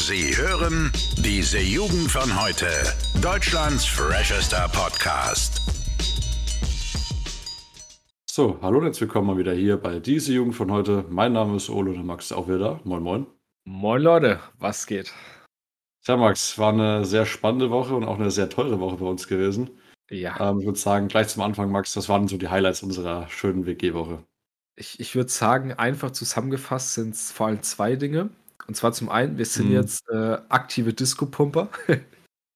Sie hören diese Jugend von heute. Deutschlands freshester Podcast. So, hallo und herzlich willkommen mal wieder hier bei diese Jugend von heute. Mein Name ist Ole und der Max ist auch wieder da. Moin, moin. Moin Leute, was geht? Tja, Max, war eine sehr spannende Woche und auch eine sehr teure Woche bei uns gewesen. Ja, Ähm, ich würde sagen, gleich zum Anfang, Max, das waren so die Highlights unserer schönen WG-Woche. ich, ich würde sagen, einfach zusammengefasst sind es vor allem zwei Dinge. Und zwar zum einen, wir sind Mhm. jetzt äh, aktive Disco-Pumper.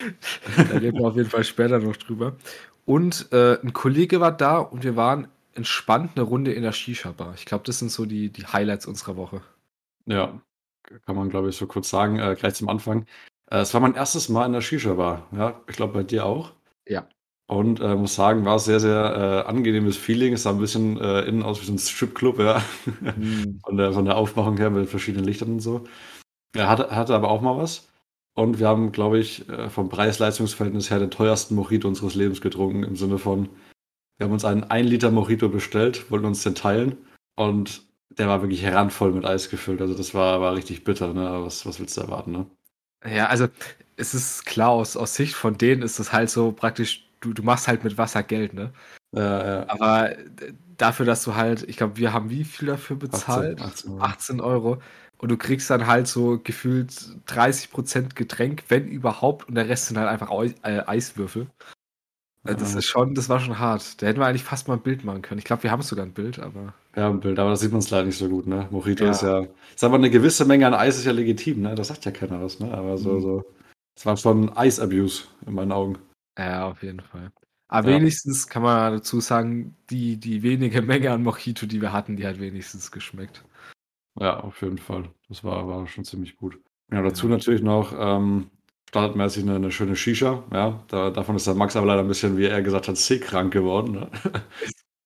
da reden wir auf jeden Fall später noch drüber. Und äh, ein Kollege war da und wir waren entspannt eine Runde in der Shisha-Bar. Ich glaube, das sind so die, die Highlights unserer Woche. Ja, kann man, glaube ich, so kurz sagen, äh, gleich zum Anfang. Äh, es war mein erstes Mal in der Shisha-Bar. Ja, ich glaube, bei dir auch. Ja. Und äh, muss sagen, war sehr, sehr äh, angenehmes Feeling. Es sah ein bisschen äh, innen aus wie so ein Stripclub, ja. Mhm. von, der, von der Aufmachung her mit verschiedenen Lichtern und so. Er hatte, hatte aber auch mal was. Und wir haben, glaube ich, äh, vom Preis-Leistungs-Verhältnis her den teuersten Mojito unseres Lebens getrunken. Im Sinne von, wir haben uns einen 1 Liter Mojito bestellt, wollten uns den teilen. Und der war wirklich randvoll mit Eis gefüllt. Also das war, war richtig bitter, ne? Was, was willst du erwarten, ne? Ja, also es ist klar, aus, aus Sicht von denen ist es halt so praktisch, du, du machst halt mit Wasser Geld, ne? Ja, ja. Aber dafür, dass du halt, ich glaube, wir haben wie viel dafür bezahlt? 18 Euro. 18 Euro. Und du kriegst dann halt so gefühlt 30% Getränk, wenn überhaupt, und der Rest sind halt einfach Au äh, Eiswürfel. Äh, Das Ja. ist schon, das war schon hart. Da hätten wir eigentlich fast mal ein Bild machen können. Ich glaube, wir haben sogar ein Bild, aber. Ja, ein Bild, aber da sieht man es leider nicht so gut, ne? Mojito Ja. ist ja, ist aber eine gewisse Menge an Eis ist ja legitim, ne? Das sagt ja keiner was, ne? Aber so, Mhm. so. Es war schon Eis-Abuse in meinen Augen. Ja, auf jeden Fall. Aber Ja. wenigstens kann man dazu sagen, die, die wenige Menge an Mojito, die wir hatten, die hat wenigstens geschmeckt. Ja, auf jeden Fall. Das war, war schon ziemlich gut. Ja, dazu Ja. natürlich noch ähm, standardmäßig eine, eine schöne Shisha. Ja, da, davon ist der Max aber leider ein bisschen, wie er gesagt hat, seekrank geworden. Ne?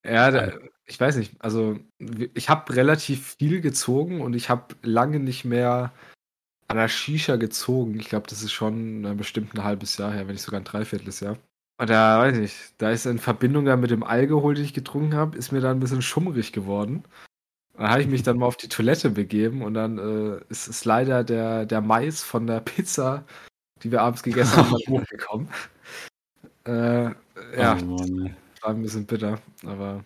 Ja, da, ich weiß nicht. Also, ich habe relativ viel gezogen und ich habe lange nicht mehr an der Shisha gezogen. Ich glaube, das ist schon äh, bestimmt ein halbes Jahr her, wenn nicht sogar ein Dreivierteljahr. Und da weiß ich da ist in Verbindung dann mit dem Alkohol, den ich getrunken habe, ist mir da ein bisschen schummrig geworden. Da habe ich mich dann mal auf die Toilette begeben und dann äh, ist, ist leider der, der Mais von der Pizza, die wir abends gegessen haben, dann hochgekommen. Äh, ja, Oh war ein bisschen bitter, aber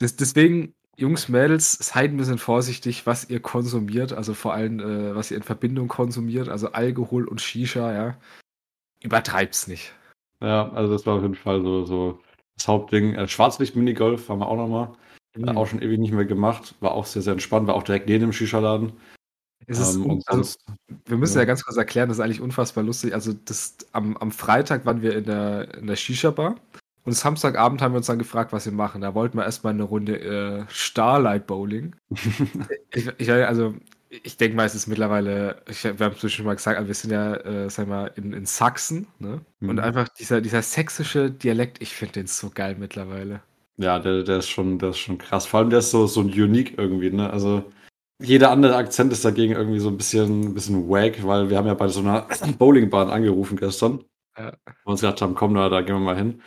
des, deswegen, Jungs, Mädels, seid ein bisschen vorsichtig, was ihr konsumiert, also vor allem, äh, was ihr in Verbindung konsumiert, also Alkohol und Shisha, ja. Übertreib's nicht. ja, also das war auf jeden Fall so, so das Hauptding. Äh, Schwarzlicht-Minigolf haben wir auch nochmal. Mhm. Äh, auch schon ewig nicht mehr gemacht. War auch sehr, sehr entspannt. War auch direkt neben dem Shisha-Laden. Es ist, Ähm, un- und also, wir müssen ja. ja ganz kurz erklären, das ist eigentlich unfassbar lustig. Also das, am, am Freitag waren wir in der, in der Shisha-Bar und Samstagabend haben wir uns dann gefragt, was wir machen. Da wollten wir erstmal eine Runde äh, Starlight Bowling. Ich, ich, also, ich denke mal, es ist mittlerweile, ich, wir haben es schon mal gesagt, aber wir sind ja, äh, sag mal, in, in Sachsen, ne? Und Mhm. einfach dieser, dieser sächsische Dialekt, ich finde den so geil mittlerweile. Ja, der, der ist schon, der ist schon krass. Vor allem der ist so, so unique irgendwie, ne? Also jeder andere Akzent ist dagegen irgendwie so ein bisschen, ein bisschen wack, weil wir haben ja bei so einer Bowlingbahn angerufen gestern. Ja. Und uns gedacht haben, komm, da, da gehen wir mal hin.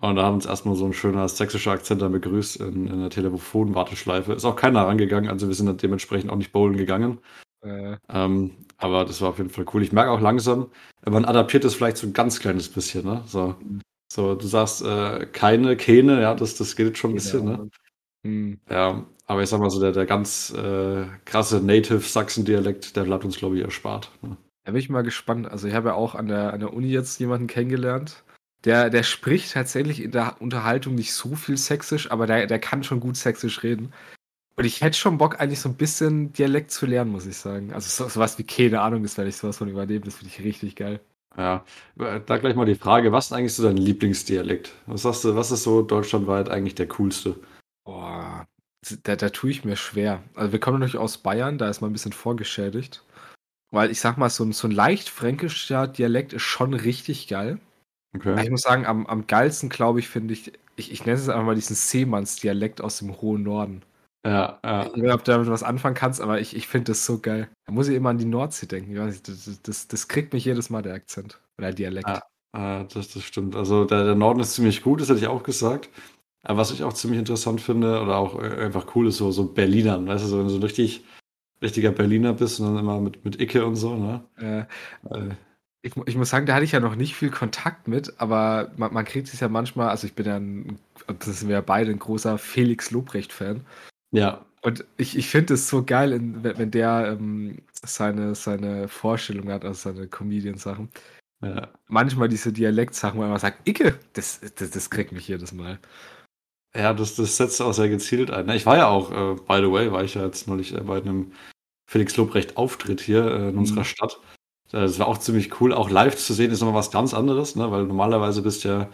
Und da haben uns erstmal so ein schöner sächsischer Akzent dann begrüßt in, in der Telefonwarteschleife. Ist auch keiner rangegangen, also wir sind dann dementsprechend auch nicht bowlen gegangen. Äh, Ähm, aber das war auf jeden Fall cool. Ich merke auch langsam, man adaptiert es vielleicht so ein ganz kleines bisschen, ne? So, so du sagst äh, keine, keine, ja, das, das geht schon ein bisschen, ne? hm. Ja, aber ich sag mal so, der, der ganz äh, krasse Native-Sachsen-Dialekt, der bleibt uns, glaube ich, erspart. Ne? Da bin ich mal gespannt. Also ich habe ja auch an der, an der Uni jetzt jemanden kennengelernt. Der, der spricht tatsächlich in der Unterhaltung nicht so viel Sächsisch, aber der, der kann schon gut Sächsisch reden. Und ich hätte schon Bock, eigentlich so ein bisschen Dialekt zu lernen, muss ich sagen. Also so, sowas wie keine Ahnung, das werde ich sowas von übernehmen, das finde ich richtig geil. Ja, da gleich mal die Frage, was ist eigentlich so dein Lieblingsdialekt? Was sagst du, was ist so deutschlandweit eigentlich der coolste? Boah, da, da tue ich mir schwer. Also wir kommen natürlich aus Bayern, da ist man ein bisschen vorgeschädigt. Weil ich sag mal, so ein, so ein leicht fränkischer Dialekt ist schon richtig geil. Okay. Ich muss sagen, am, am geilsten, glaube ich, finde ich, ich, ich nenne es einfach mal diesen Seemannsdialekt aus dem hohen Norden. Ja, ja. Ich weiß nicht, ob du damit was anfangen kannst, aber ich, ich finde das so geil. Da muss ich immer an die Nordsee denken. Nicht, das, das, das kriegt mich jedes Mal, der Akzent. Oder der Dialekt. Ja. Äh, das, das stimmt. Also der, der Norden ist ziemlich gut, das hätte ich auch gesagt. Aber was ich auch ziemlich interessant finde oder auch äh, einfach cool ist, so, so Berlinern, weißt du, so, so richtig richtiger Berliner bist und dann immer mit, mit Icke und so, ne? Äh, äh. Ich, ich, muss sagen, da hatte ich ja noch nicht viel Kontakt mit, aber man, man kriegt es ja manchmal, also ich bin ja ein, das sind wir ja beide ein großer Felix Lobrecht-Fan. Ja. Und ich, ich finde es so geil, wenn, der ähm, seine, seine Vorstellung hat, also seine Comedian-Sachen. Ja. Manchmal diese Dialektsachen, wo er immer sagt, Icke, das, das, das kriegt mich jedes Mal. Ja, das, das setzt auch sehr gezielt ein. Ich war ja auch, äh, by the way, war ich ja jetzt neulich äh, bei einem Felix Lobrecht Auftritt hier äh, in mhm. unserer Stadt. Das war auch ziemlich cool. Auch live zu sehen ist immer was ganz anderes, ne? weil normalerweise bist du ja,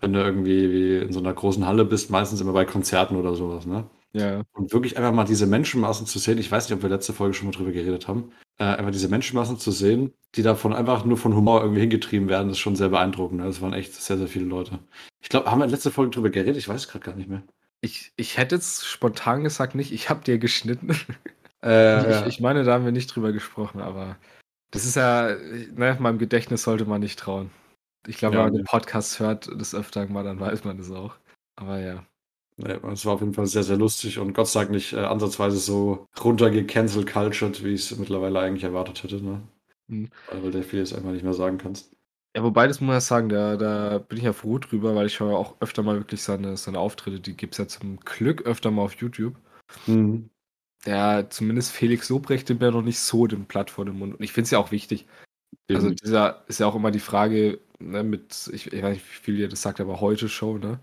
wenn du irgendwie wie in so einer großen Halle bist, meistens immer bei Konzerten oder sowas. Ne? Ja. Und wirklich einfach mal diese Menschenmassen zu sehen. Ich weiß nicht, ob wir letzte Folge schon mal drüber geredet haben. Äh, einfach diese Menschenmassen zu sehen, die davon einfach nur von Humor irgendwie hingetrieben werden, ist schon sehr beeindruckend. Ne? Das waren echt sehr, sehr viele Leute. Ich glaube, haben wir in letzter Folge drüber geredet? Ich weiß gerade gar nicht mehr. Ich, ich hätte jetzt spontan gesagt nicht, ich habe dir geschnitten. Äh, ich, ich, meine, da haben wir nicht drüber gesprochen, aber das ist ja, ne, meinem Gedächtnis sollte man nicht trauen. Ich glaube, ja, wenn man den Podcast hört, das öfter mal, dann weiß man das auch. Aber ja. Ja, es war auf jeden Fall sehr, sehr lustig und Gott sei Dank nicht äh, ansatzweise so runtergecancelt cultured, wie ich es mittlerweile eigentlich erwartet hätte. Ne? Mhm. Weil du vieles einfach nicht mehr sagen kannst. Ja, wobei, das muss man sagen, da, da bin ich ja froh drüber, weil ich schaue auch öfter mal wirklich seine, seine Auftritte, die gibt es ja zum Glück öfter mal auf YouTube. Mhm. Ja, zumindest Felix Lobrecht nimmt ja noch nicht so den Blatt vor den Mund. Und ich finde es ja auch wichtig. Also dieser ist ja auch immer die Frage, ne, mit, ich, ich weiß nicht, wie viel ihr das sagt, aber heute Show, ne?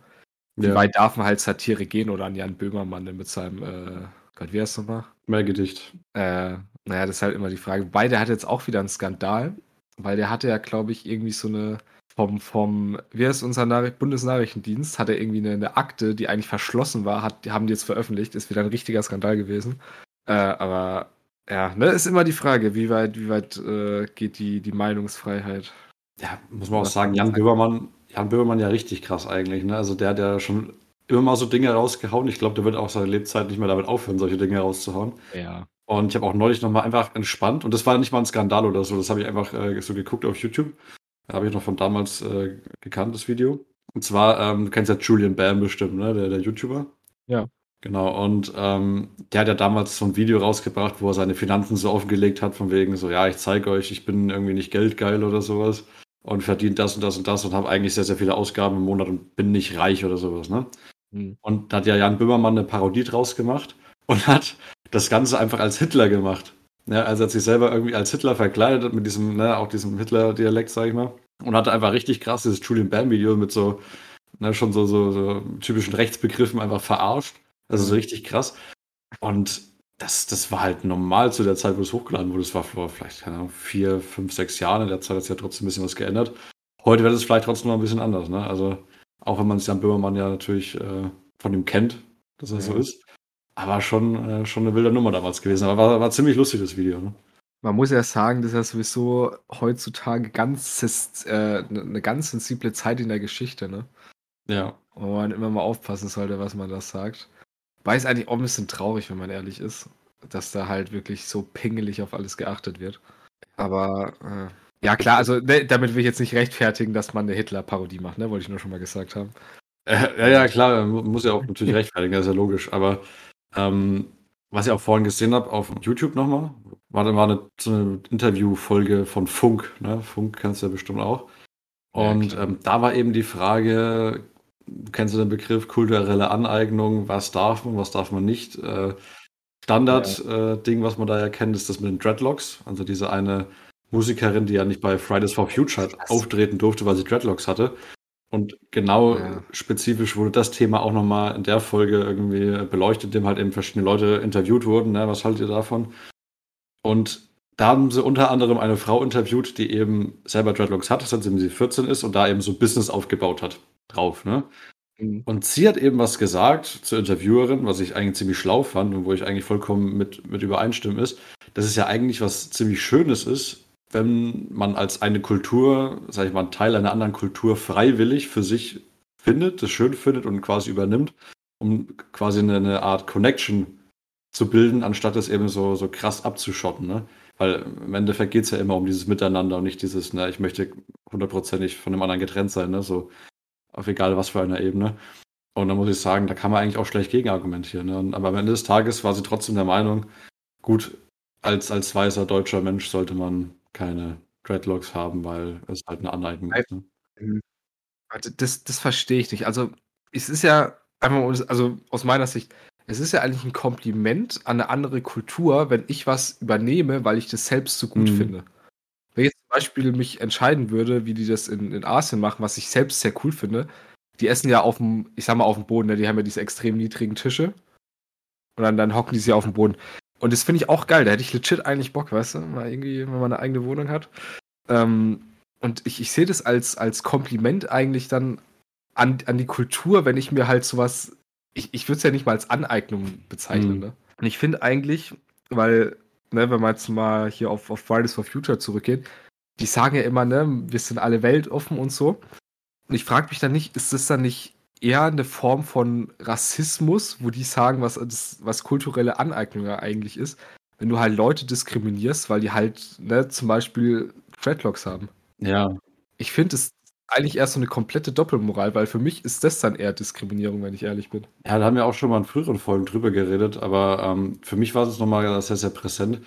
Wie ja. weit darf man halt Satire gehen oder an Jan Böhmermann mit seinem, äh, Gott, wie heißt nochmal? Mehrgedicht. Äh, naja, das ist halt immer die Frage. Wobei, der hat jetzt auch wieder einen Skandal, weil der hatte ja, glaube ich, irgendwie so eine, vom, vom, wie heißt unser Nach Bundesnachrichtendienst, hat er irgendwie eine, eine, Akte, die eigentlich verschlossen war, hat, die haben die jetzt veröffentlicht, ist wieder ein richtiger Skandal gewesen. Äh, aber ja, ne, ist immer die Frage, wie weit, wie weit äh, geht die, die Meinungsfreiheit? Ja, muss man auch sagen, Jan Böhmermann Jan Böhmermann ja richtig krass eigentlich. Ne? Also der hat ja schon immer mal so Dinge rausgehauen. Ich glaube, der wird auch seine Lebzeit nicht mehr damit aufhören, solche Dinge rauszuhauen. Ja. Und ich habe auch neulich nochmal einfach entspannt, und das war nicht mal ein Skandal oder so, das habe ich einfach äh, so geguckt auf YouTube. Habe ich noch von damals äh, gekannt, das Video. Und zwar, ähm, du kennst ja Julian Bam bestimmt, ne? der, der YouTuber. Ja. Genau, und ähm, der hat ja damals so ein Video rausgebracht, wo er seine Finanzen so aufgelegt hat, von wegen so, ja, ich zeige euch, ich bin irgendwie nicht geldgeil oder sowas und verdiene das und das und das und habe eigentlich sehr, sehr viele Ausgaben im Monat und bin nicht reich oder sowas. Ne? Mhm. Und da hat ja Jan Böhmermann eine Parodie draus gemacht und hat das Ganze einfach als Hitler gemacht. Ja, also hat sich selber irgendwie als Hitler verkleidet mit diesem, ne, auch diesem Hitler-Dialekt, sag ich mal. Und hatte einfach richtig krass dieses Julian Bam-Video mit so, ne, schon so, so, so typischen Rechtsbegriffen einfach verarscht. Also so richtig krass. Und das, das war halt normal zu der Zeit, wo es hochgeladen wurde. Das war vor vielleicht, keine Ahnung, vier, fünf, sechs Jahren. In der Zeit hat sich ja trotzdem ein bisschen was geändert. Heute wird es vielleicht trotzdem noch ein bisschen anders. Ne? Also, auch wenn man sich Jan Böhmermann ja natürlich äh, von ihm kennt, dass er ja. so ist. Aber schon, äh, schon eine wilde Nummer damals gewesen. Aber war, war ziemlich lustig, das Video. Ne? Man muss ja sagen, das ist ja sowieso heutzutage ganz, äh, eine ganz sensible Zeit in der Geschichte. Ne? Ja. Wo man immer mal aufpassen sollte, was man da sagt. Weiß eigentlich auch ein bisschen traurig, wenn man ehrlich ist, dass da halt wirklich so pingelig auf alles geachtet wird. Aber äh, ja klar, also ne, damit will ich jetzt nicht rechtfertigen, dass man eine Hitler-Parodie macht, ne? Wollte ich nur schon mal gesagt haben. Äh, ja, ja, klar, muss ja auch natürlich rechtfertigen, das ist ja logisch. Aber ähm, was ich auch vorhin gesehen habe auf YouTube nochmal, war, war eine, so eine Interviewfolge von Funk. Ne? Funk kennst du ja bestimmt auch. Und ja, ähm, da war eben die Frage, kennst du den Begriff kulturelle Aneignung? Was darf man, was darf man nicht? Äh, Standard-Ding, ja. äh, was man da ja kennt, ist das mit den Dreadlocks. Also diese eine Musikerin, die ja nicht bei Fridays for Future auftreten durfte, weil sie Dreadlocks hatte. Und genau ja. spezifisch wurde das Thema auch nochmal in der Folge irgendwie beleuchtet, dem halt eben verschiedene Leute interviewt wurden. Ne? Was haltet ihr davon? Und da haben sie unter anderem eine Frau interviewt, die eben selber Dreadlocks hat, seitdem sie 14 ist und da eben so Business aufgebaut hat drauf, ne? Mhm. Und sie hat eben was gesagt zur Interviewerin, was ich eigentlich ziemlich schlau fand und wo ich eigentlich vollkommen mit, mit übereinstimme, ist, dass es ja eigentlich was ziemlich Schönes ist, wenn man als eine Kultur, sag ich mal, Teil einer anderen Kultur freiwillig für sich findet, das schön findet und quasi übernimmt, um quasi eine, eine Art Connection zu bilden, anstatt es eben so, so krass abzuschotten. Ne? Weil im Endeffekt geht es ja immer um dieses Miteinander und nicht dieses, ne, ich möchte hundertprozentig von dem anderen getrennt sein. Ne? So, auf egal was für einer Ebene. Und da muss ich sagen, da kann man eigentlich auch schlecht gegen argumentieren. Ne? aber am Ende des Tages war sie trotzdem der Meinung, gut, als, als weißer deutscher Mensch sollte man keine Dreadlocks haben, weil es halt eine Aneignung ist. Ne? Mhm. Das, das verstehe ich nicht. Also, es ist ja einfach, also aus meiner Sicht, es ist ja eigentlich ein Kompliment an eine andere Kultur, wenn ich was übernehme, weil ich das selbst so gut mhm. finde. Wenn ich jetzt zum Beispiel mich entscheiden würde, wie die das in, in Asien machen, was ich selbst sehr cool finde, die essen ja auf dem, ich sag mal, auf dem Boden, ne? die haben ja diese extrem niedrigen Tische. Und dann, dann hocken die sich auf dem Boden. Und das finde ich auch geil. Da hätte ich legit eigentlich Bock, weißt du? Mal irgendwie, wenn man eine eigene Wohnung hat. Ähm, und ich, ich sehe das als, als Kompliment eigentlich dann an, an die Kultur, wenn ich mir halt sowas. Ich, ich würde es ja nicht mal als Aneignung bezeichnen, mhm. ne? Und ich finde eigentlich, weil, ne, wenn wir jetzt mal hier auf, auf Fridays for Future zurückgehen, die sagen ja immer, ne, wir sind alle weltoffen und so. Und ich frage mich dann nicht, ist das dann nicht eher eine Form von Rassismus, wo die sagen, was, das, was kulturelle Aneignung eigentlich ist, wenn du halt Leute diskriminierst, weil die halt ne, zum Beispiel Dreadlocks haben. Ja. Ich finde es eigentlich erst so eine komplette Doppelmoral, weil für mich ist das dann eher Diskriminierung, wenn ich ehrlich bin. Ja, da haben wir auch schon mal in früheren Folgen drüber geredet, aber ähm, für mich war es nochmal sehr, sehr präsent,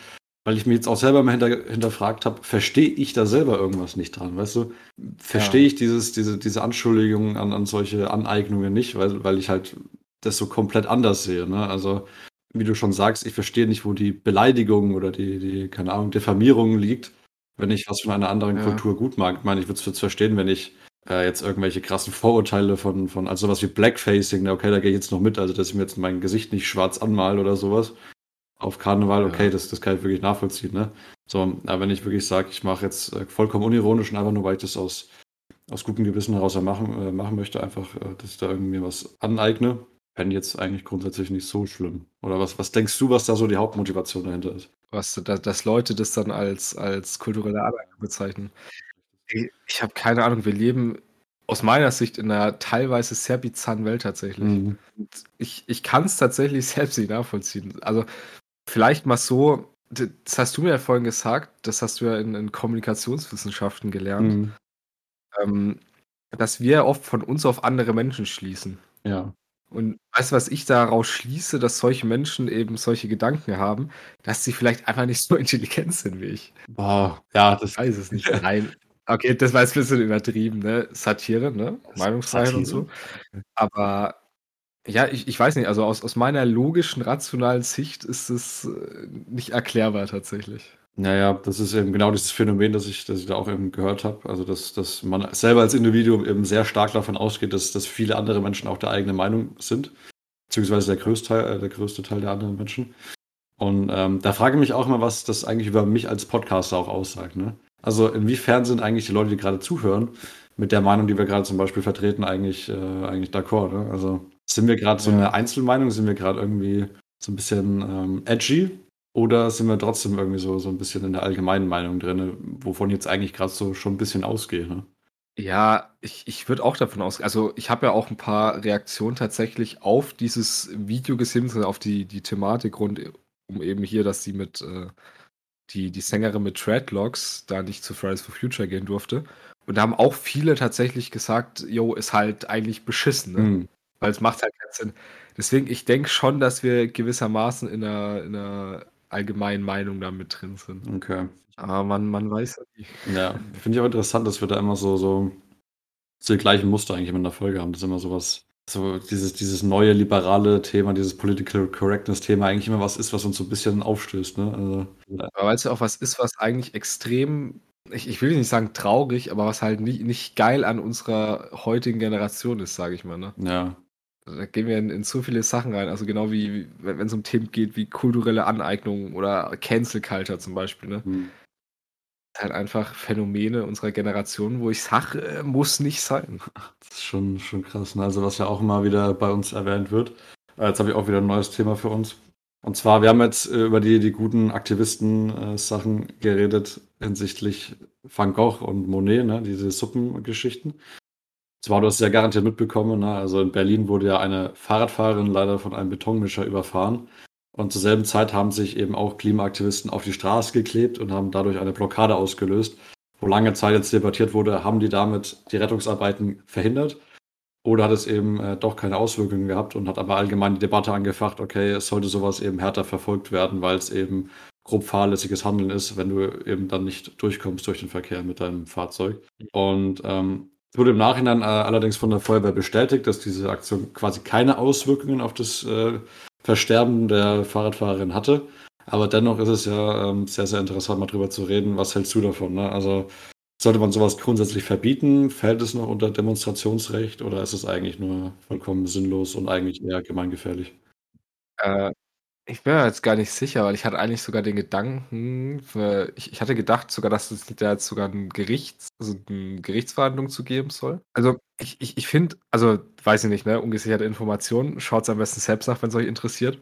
weil ich mir jetzt auch selber mal hinter, hinterfragt habe, verstehe ich da selber irgendwas nicht dran, weißt du? Verstehe ja. ich dieses, diese, diese Anschuldigungen an, an solche Aneignungen nicht, weil, weil ich halt das so komplett anders sehe, ne? Also, wie du schon sagst, ich verstehe nicht, wo die Beleidigung oder die, die, keine Ahnung, Diffamierung liegt, wenn ich was von einer anderen ja. Kultur gut mag. Ich meine, ich würde es verstehen, wenn ich äh, jetzt irgendwelche krassen Vorurteile von, von also sowas wie Blackfacing, okay, da gehe ich jetzt noch mit, also dass ich mir jetzt mein Gesicht nicht schwarz anmal oder sowas auf Karneval, okay, ja. das, das kann ich wirklich nachvollziehen, ne? So, aber wenn ich wirklich sage, ich mache jetzt äh, vollkommen unironisch und einfach nur, weil ich das aus, aus gutem Gewissen heraus machen, äh, machen möchte, einfach, äh, dass ich da irgendwie was aneigne, fände ich jetzt eigentlich grundsätzlich nicht so schlimm. Oder was, was denkst du, was da so die Hauptmotivation dahinter ist? Was, dass, dass Leute das dann als, als kulturelle Aneignung bezeichnen. Ich, ich habe keine Ahnung, wir leben aus meiner Sicht in einer teilweise sehr bizarren Welt tatsächlich. Mhm. ich ich kann es tatsächlich selbst nicht nachvollziehen. Also Vielleicht mal so, das hast du mir ja vorhin gesagt, das hast du ja in, in Kommunikationswissenschaften gelernt, mhm. ähm, dass wir oft von uns auf andere Menschen schließen. Ja. Und weißt du, was ich daraus schließe, dass solche Menschen eben solche Gedanken haben, dass sie vielleicht einfach nicht so intelligent sind wie ich. Boah, ja, das ich weiß es nicht. Nein. Okay, das war jetzt ein bisschen übertrieben, ne? Satire, ne? Meinungsfreiheit und so. Aber ja, ich, ich weiß nicht, also aus, aus meiner logischen, rationalen Sicht ist es äh, nicht erklärbar tatsächlich. Naja, das ist eben genau dieses Phänomen, das ich, das ich da auch eben gehört habe. Also, dass, dass man selber als Individuum eben sehr stark davon ausgeht, dass, dass viele andere Menschen auch der eigenen Meinung sind. Beziehungsweise der größte Teil, äh, der größte Teil der anderen Menschen. Und ähm, da frage ich mich auch immer, was das eigentlich über mich als Podcaster auch aussagt. Ne? Also, inwiefern sind eigentlich die Leute, die gerade zuhören, mit der Meinung, die wir gerade zum Beispiel vertreten, eigentlich, äh, eigentlich d'accord? Ne? Also, sind wir gerade so eine Einzelmeinung? Sind wir gerade irgendwie so ein bisschen ähm, edgy? Oder sind wir trotzdem irgendwie so, so ein bisschen in der allgemeinen Meinung drin, wovon jetzt eigentlich gerade so schon ein bisschen ausgehe? Ne? Ja, ich, ich würde auch davon ausgehen. Also ich habe ja auch ein paar Reaktionen tatsächlich auf dieses Video gesehen, auf die, die Thematik rund um eben hier, dass sie mit äh, die, die Sängerin mit Treadlocks da nicht zu Fridays for Future gehen durfte. Und da haben auch viele tatsächlich gesagt, jo, ist halt eigentlich beschissen. Ne? Mhm. Weil es macht halt keinen Sinn. Deswegen, ich denke schon, dass wir gewissermaßen in einer, in einer allgemeinen Meinung da mit drin sind. Okay. Aber man, man weiß ja nicht. Ja, finde ich auch interessant, dass wir da immer so, so, so die gleichen Muster eigentlich in der Folge haben. Das ist immer sowas, so dieses, dieses neue liberale Thema, dieses Political Correctness Thema eigentlich immer was ist, was uns so ein bisschen aufstößt. Ne? Also, ja. Aber weil es ja auch was ist, was eigentlich extrem, ich, ich will nicht sagen traurig, aber was halt nicht, nicht geil an unserer heutigen Generation ist, sage ich mal. Ne? Ja. Da gehen wir in, in so viele Sachen rein. Also genau wie, wenn es um Themen geht wie kulturelle Aneignung oder Cancel Culture zum Beispiel. Ne? Hm. Halt einfach Phänomene unserer Generation, wo ich sage, äh, muss nicht sein. Das ist schon, schon krass. Ne? Also was ja auch immer wieder bei uns erwähnt wird. Äh, jetzt habe ich auch wieder ein neues Thema für uns. Und zwar, wir haben jetzt äh, über die, die guten Aktivisten-Sachen geredet hinsichtlich Van Gogh und Monet, ne? diese Suppengeschichten. Zwar, du hast es ja garantiert mitbekommen, ne? also in Berlin wurde ja eine Fahrradfahrerin leider von einem Betonmischer überfahren. Und zur selben Zeit haben sich eben auch Klimaaktivisten auf die Straße geklebt und haben dadurch eine Blockade ausgelöst. Wo lange Zeit jetzt debattiert wurde, haben die damit die Rettungsarbeiten verhindert? Oder hat es eben äh, doch keine Auswirkungen gehabt und hat aber allgemein die Debatte angefacht, okay, es sollte sowas eben härter verfolgt werden, weil es eben grob fahrlässiges Handeln ist, wenn du eben dann nicht durchkommst durch den Verkehr mit deinem Fahrzeug. Und ähm, es wurde im Nachhinein äh, allerdings von der Feuerwehr bestätigt, dass diese Aktion quasi keine Auswirkungen auf das äh, Versterben der Fahrradfahrerin hatte. Aber dennoch ist es ja ähm, sehr, sehr interessant, mal drüber zu reden. Was hältst du davon? Ne? Also sollte man sowas grundsätzlich verbieten? Fällt es noch unter Demonstrationsrecht oder ist es eigentlich nur vollkommen sinnlos und eigentlich eher gemeingefährlich? Äh, ich bin mir jetzt gar nicht sicher, weil ich hatte eigentlich sogar den Gedanken, ich, ich hatte gedacht sogar, dass es da jetzt sogar ein Gerichts, also eine Gerichtsverhandlung zu geben soll. Also ich, ich, ich finde, also weiß ich nicht, ne, ungesicherte Informationen, schaut es am besten selbst nach, wenn es euch interessiert.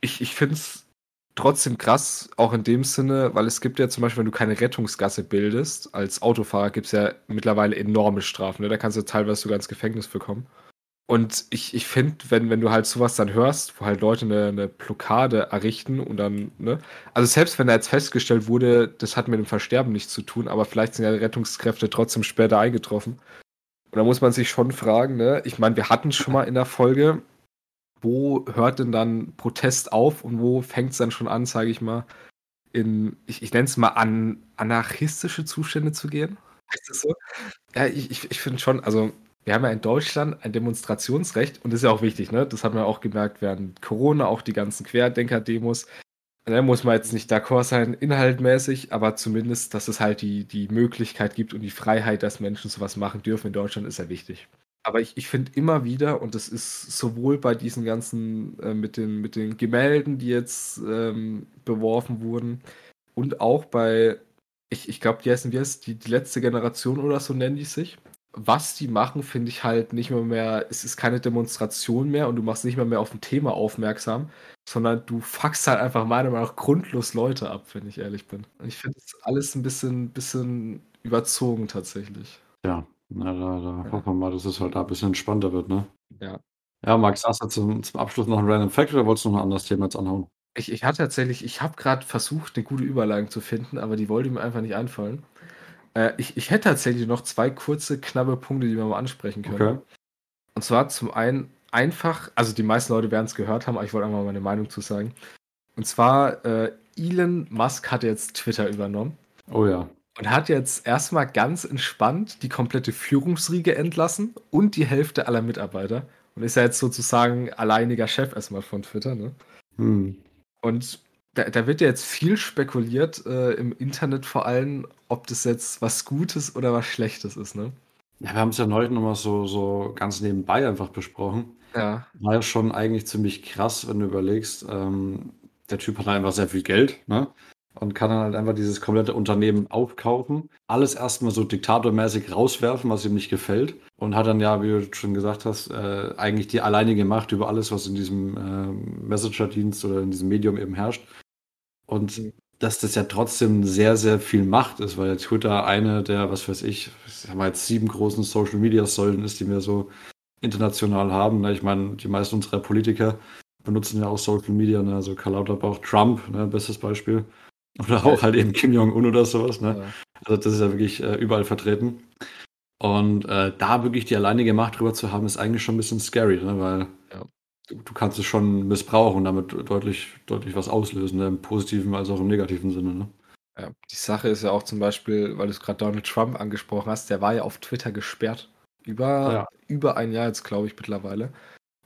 Ich, ich finde es trotzdem krass, auch in dem Sinne, weil es gibt ja zum Beispiel, wenn du keine Rettungsgasse bildest, als Autofahrer gibt es ja mittlerweile enorme Strafen. Ne? Da kannst du teilweise sogar ins Gefängnis bekommen. Und ich, ich finde, wenn, wenn du halt sowas dann hörst, wo halt Leute eine, eine Blockade errichten und dann, ne? Also selbst wenn da jetzt festgestellt wurde, das hat mit dem Versterben nichts zu tun, aber vielleicht sind ja Rettungskräfte trotzdem später eingetroffen. Und da muss man sich schon fragen, ne? Ich meine, wir hatten schon mal in der Folge, wo hört denn dann Protest auf und wo fängt es dann schon an, sage ich mal, in, ich, ich nenne es mal an anarchistische Zustände zu gehen? Heißt das so? Ja, ich, ich, ich finde schon, also wir haben ja in Deutschland ein Demonstrationsrecht und das ist ja auch wichtig, ne? Das hat man auch gemerkt während Corona, auch die ganzen Querdenker-Demos. Da muss man jetzt nicht d'accord sein, inhaltmäßig, aber zumindest, dass es halt die, die Möglichkeit gibt und die Freiheit, dass Menschen sowas machen dürfen in Deutschland, ist ja wichtig. Aber ich, ich finde immer wieder, und das ist sowohl bei diesen ganzen, äh, mit, den, mit den Gemälden, die jetzt ähm, beworfen wurden, und auch bei, ich, ich glaube, die heißen wir es, die, die letzte Generation oder so nennen die sich was die machen, finde ich halt nicht mehr mehr, es ist keine Demonstration mehr und du machst nicht mehr mehr auf ein Thema aufmerksam, sondern du fuckst halt einfach meiner Meinung nach grundlos Leute ab, wenn ich ehrlich bin. Und ich finde das alles ein bisschen, bisschen überzogen tatsächlich. Ja, na, da, da ja. hoffen wir mal, dass es halt da ein bisschen entspannter wird, ne? Ja. Ja, Max, hast du zum, zum Abschluss noch ein Random Fact oder wolltest du noch ein anderes Thema jetzt anhauen? Ich, ich hatte tatsächlich, ich habe gerade versucht, eine gute Überleitung zu finden, aber die wollte mir einfach nicht einfallen. Äh, ich, ich hätte tatsächlich noch zwei kurze, knappe Punkte, die wir mal ansprechen können. Okay. Und zwar zum einen einfach, also die meisten Leute werden es gehört haben, aber ich wollte einfach mal meine Meinung zu sagen. Und zwar, äh, Elon Musk hat jetzt Twitter übernommen. Oh ja. Und hat jetzt erstmal ganz entspannt die komplette Führungsriege entlassen und die Hälfte aller Mitarbeiter. Und ist ja jetzt sozusagen alleiniger Chef erstmal von Twitter, ne? Hm. Und da, da, wird ja jetzt viel spekuliert, äh, im Internet vor allem, ob das jetzt was Gutes oder was Schlechtes ist, ne? Ja, wir haben es ja neulich nochmal so, so ganz nebenbei einfach besprochen. Ja. War ja schon eigentlich ziemlich krass, wenn du überlegst, ähm, der Typ hat einfach sehr viel Geld, ne? Und kann dann halt einfach dieses komplette Unternehmen aufkaufen, alles erstmal so diktatormäßig rauswerfen, was ihm nicht gefällt. Und hat dann ja, wie du schon gesagt hast, äh, eigentlich die alleinige Macht über alles, was in diesem äh, Messenger-Dienst oder in diesem Medium eben herrscht. Und mhm. dass das ja trotzdem sehr, sehr viel Macht ist, weil Twitter eine der, was weiß ich, haben wir jetzt sieben großen Social Media Säulen ist, die wir so international haben. Ne? Ich meine, die meisten unserer Politiker benutzen ja auch Social Media, ne? also Karl Lauterbach, Trump, ne? bestes Beispiel. Oder auch halt eben Kim Jong-un oder sowas. Ne? Also das ist ja wirklich äh, überall vertreten. Und äh, da wirklich die alleinige Macht drüber zu haben, ist eigentlich schon ein bisschen scary, ne? weil ja du kannst es schon missbrauchen damit deutlich, deutlich was auslösen, ne? im positiven als auch im negativen Sinne. Ne? Ja, die Sache ist ja auch zum Beispiel, weil du es gerade Donald Trump angesprochen hast, der war ja auf Twitter gesperrt. Über, ja. über ein Jahr jetzt, glaube ich, mittlerweile.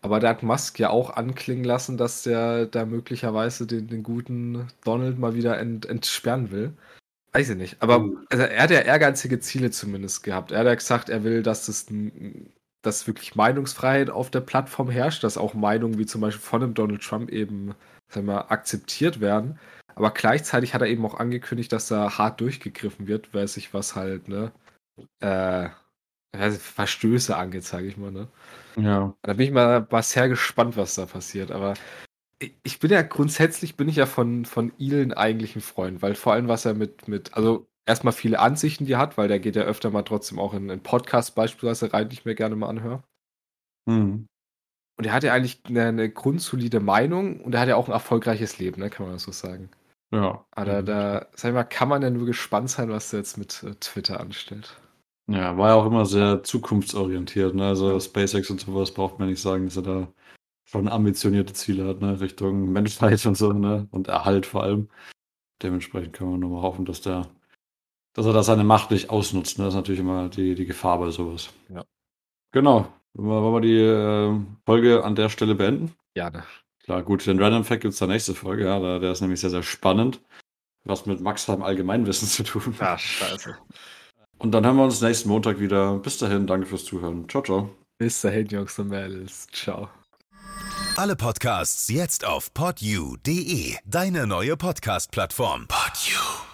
Aber da hat Musk ja auch anklingen lassen, dass der da möglicherweise den, den guten Donald mal wieder ent, entsperren will. Weiß ich nicht. Aber uh. also er hat ja ehrgeizige Ziele zumindest gehabt. Er hat ja gesagt, er will, dass das ein dass wirklich Meinungsfreiheit auf der Plattform herrscht, dass auch Meinungen wie zum Beispiel von dem Donald Trump eben sagen wir, akzeptiert werden. Aber gleichzeitig hat er eben auch angekündigt, dass da hart durchgegriffen wird, weil sich was halt, ne, äh, Verstöße angeht, sage ich mal, ne? Ja. Da bin ich mal, mal sehr gespannt, was da passiert. Aber ich bin ja grundsätzlich bin ich ja von, von Elon eigentlich ein Freund, weil vor allem was er mit, mit, also erstmal viele Ansichten, die er hat, weil der geht ja öfter mal trotzdem auch in, in Podcasts beispielsweise rein, die ich mir gerne mal anhöre. Mhm. Und er hat ja eigentlich eine, eine, grundsolide Meinung und er hat ja auch ein erfolgreiches Leben, ne, kann man das so sagen. Ja. Aber mhm. da, sag ich mal, kann man ja nur gespannt sein, was er jetzt mit äh, Twitter anstellt. Ja, war ja auch immer sehr zukunftsorientiert. Ne? Also SpaceX und sowas braucht man nicht sagen, dass er da schon ambitionierte Ziele hat, ne? Richtung Menschheit und so, ne? Und Erhalt vor allem. Dementsprechend können wir nur mal hoffen, dass der, dass er da seine Macht nicht ausnutzt. Ne? Das ist natürlich immer die, die Gefahr bei sowas. Ja. Genau. Wollen wir die äh, Folge an der Stelle beenden? Gerne. Klar, gut, den Random Fact gibt es der nächste Folge, ja, der, der ist nämlich sehr, sehr spannend. Was mit Max im Allgemeinwissen zu tun. Ah, scheiße. Und dann hören wir uns nächsten Montag wieder. Bis dahin, danke fürs Zuhören. Ciao, ciao. Bis dahin, Jungs und Mädels. Ciao. Alle Podcasts jetzt auf podyou.de, deine neue Podcast-Plattform. Podyou.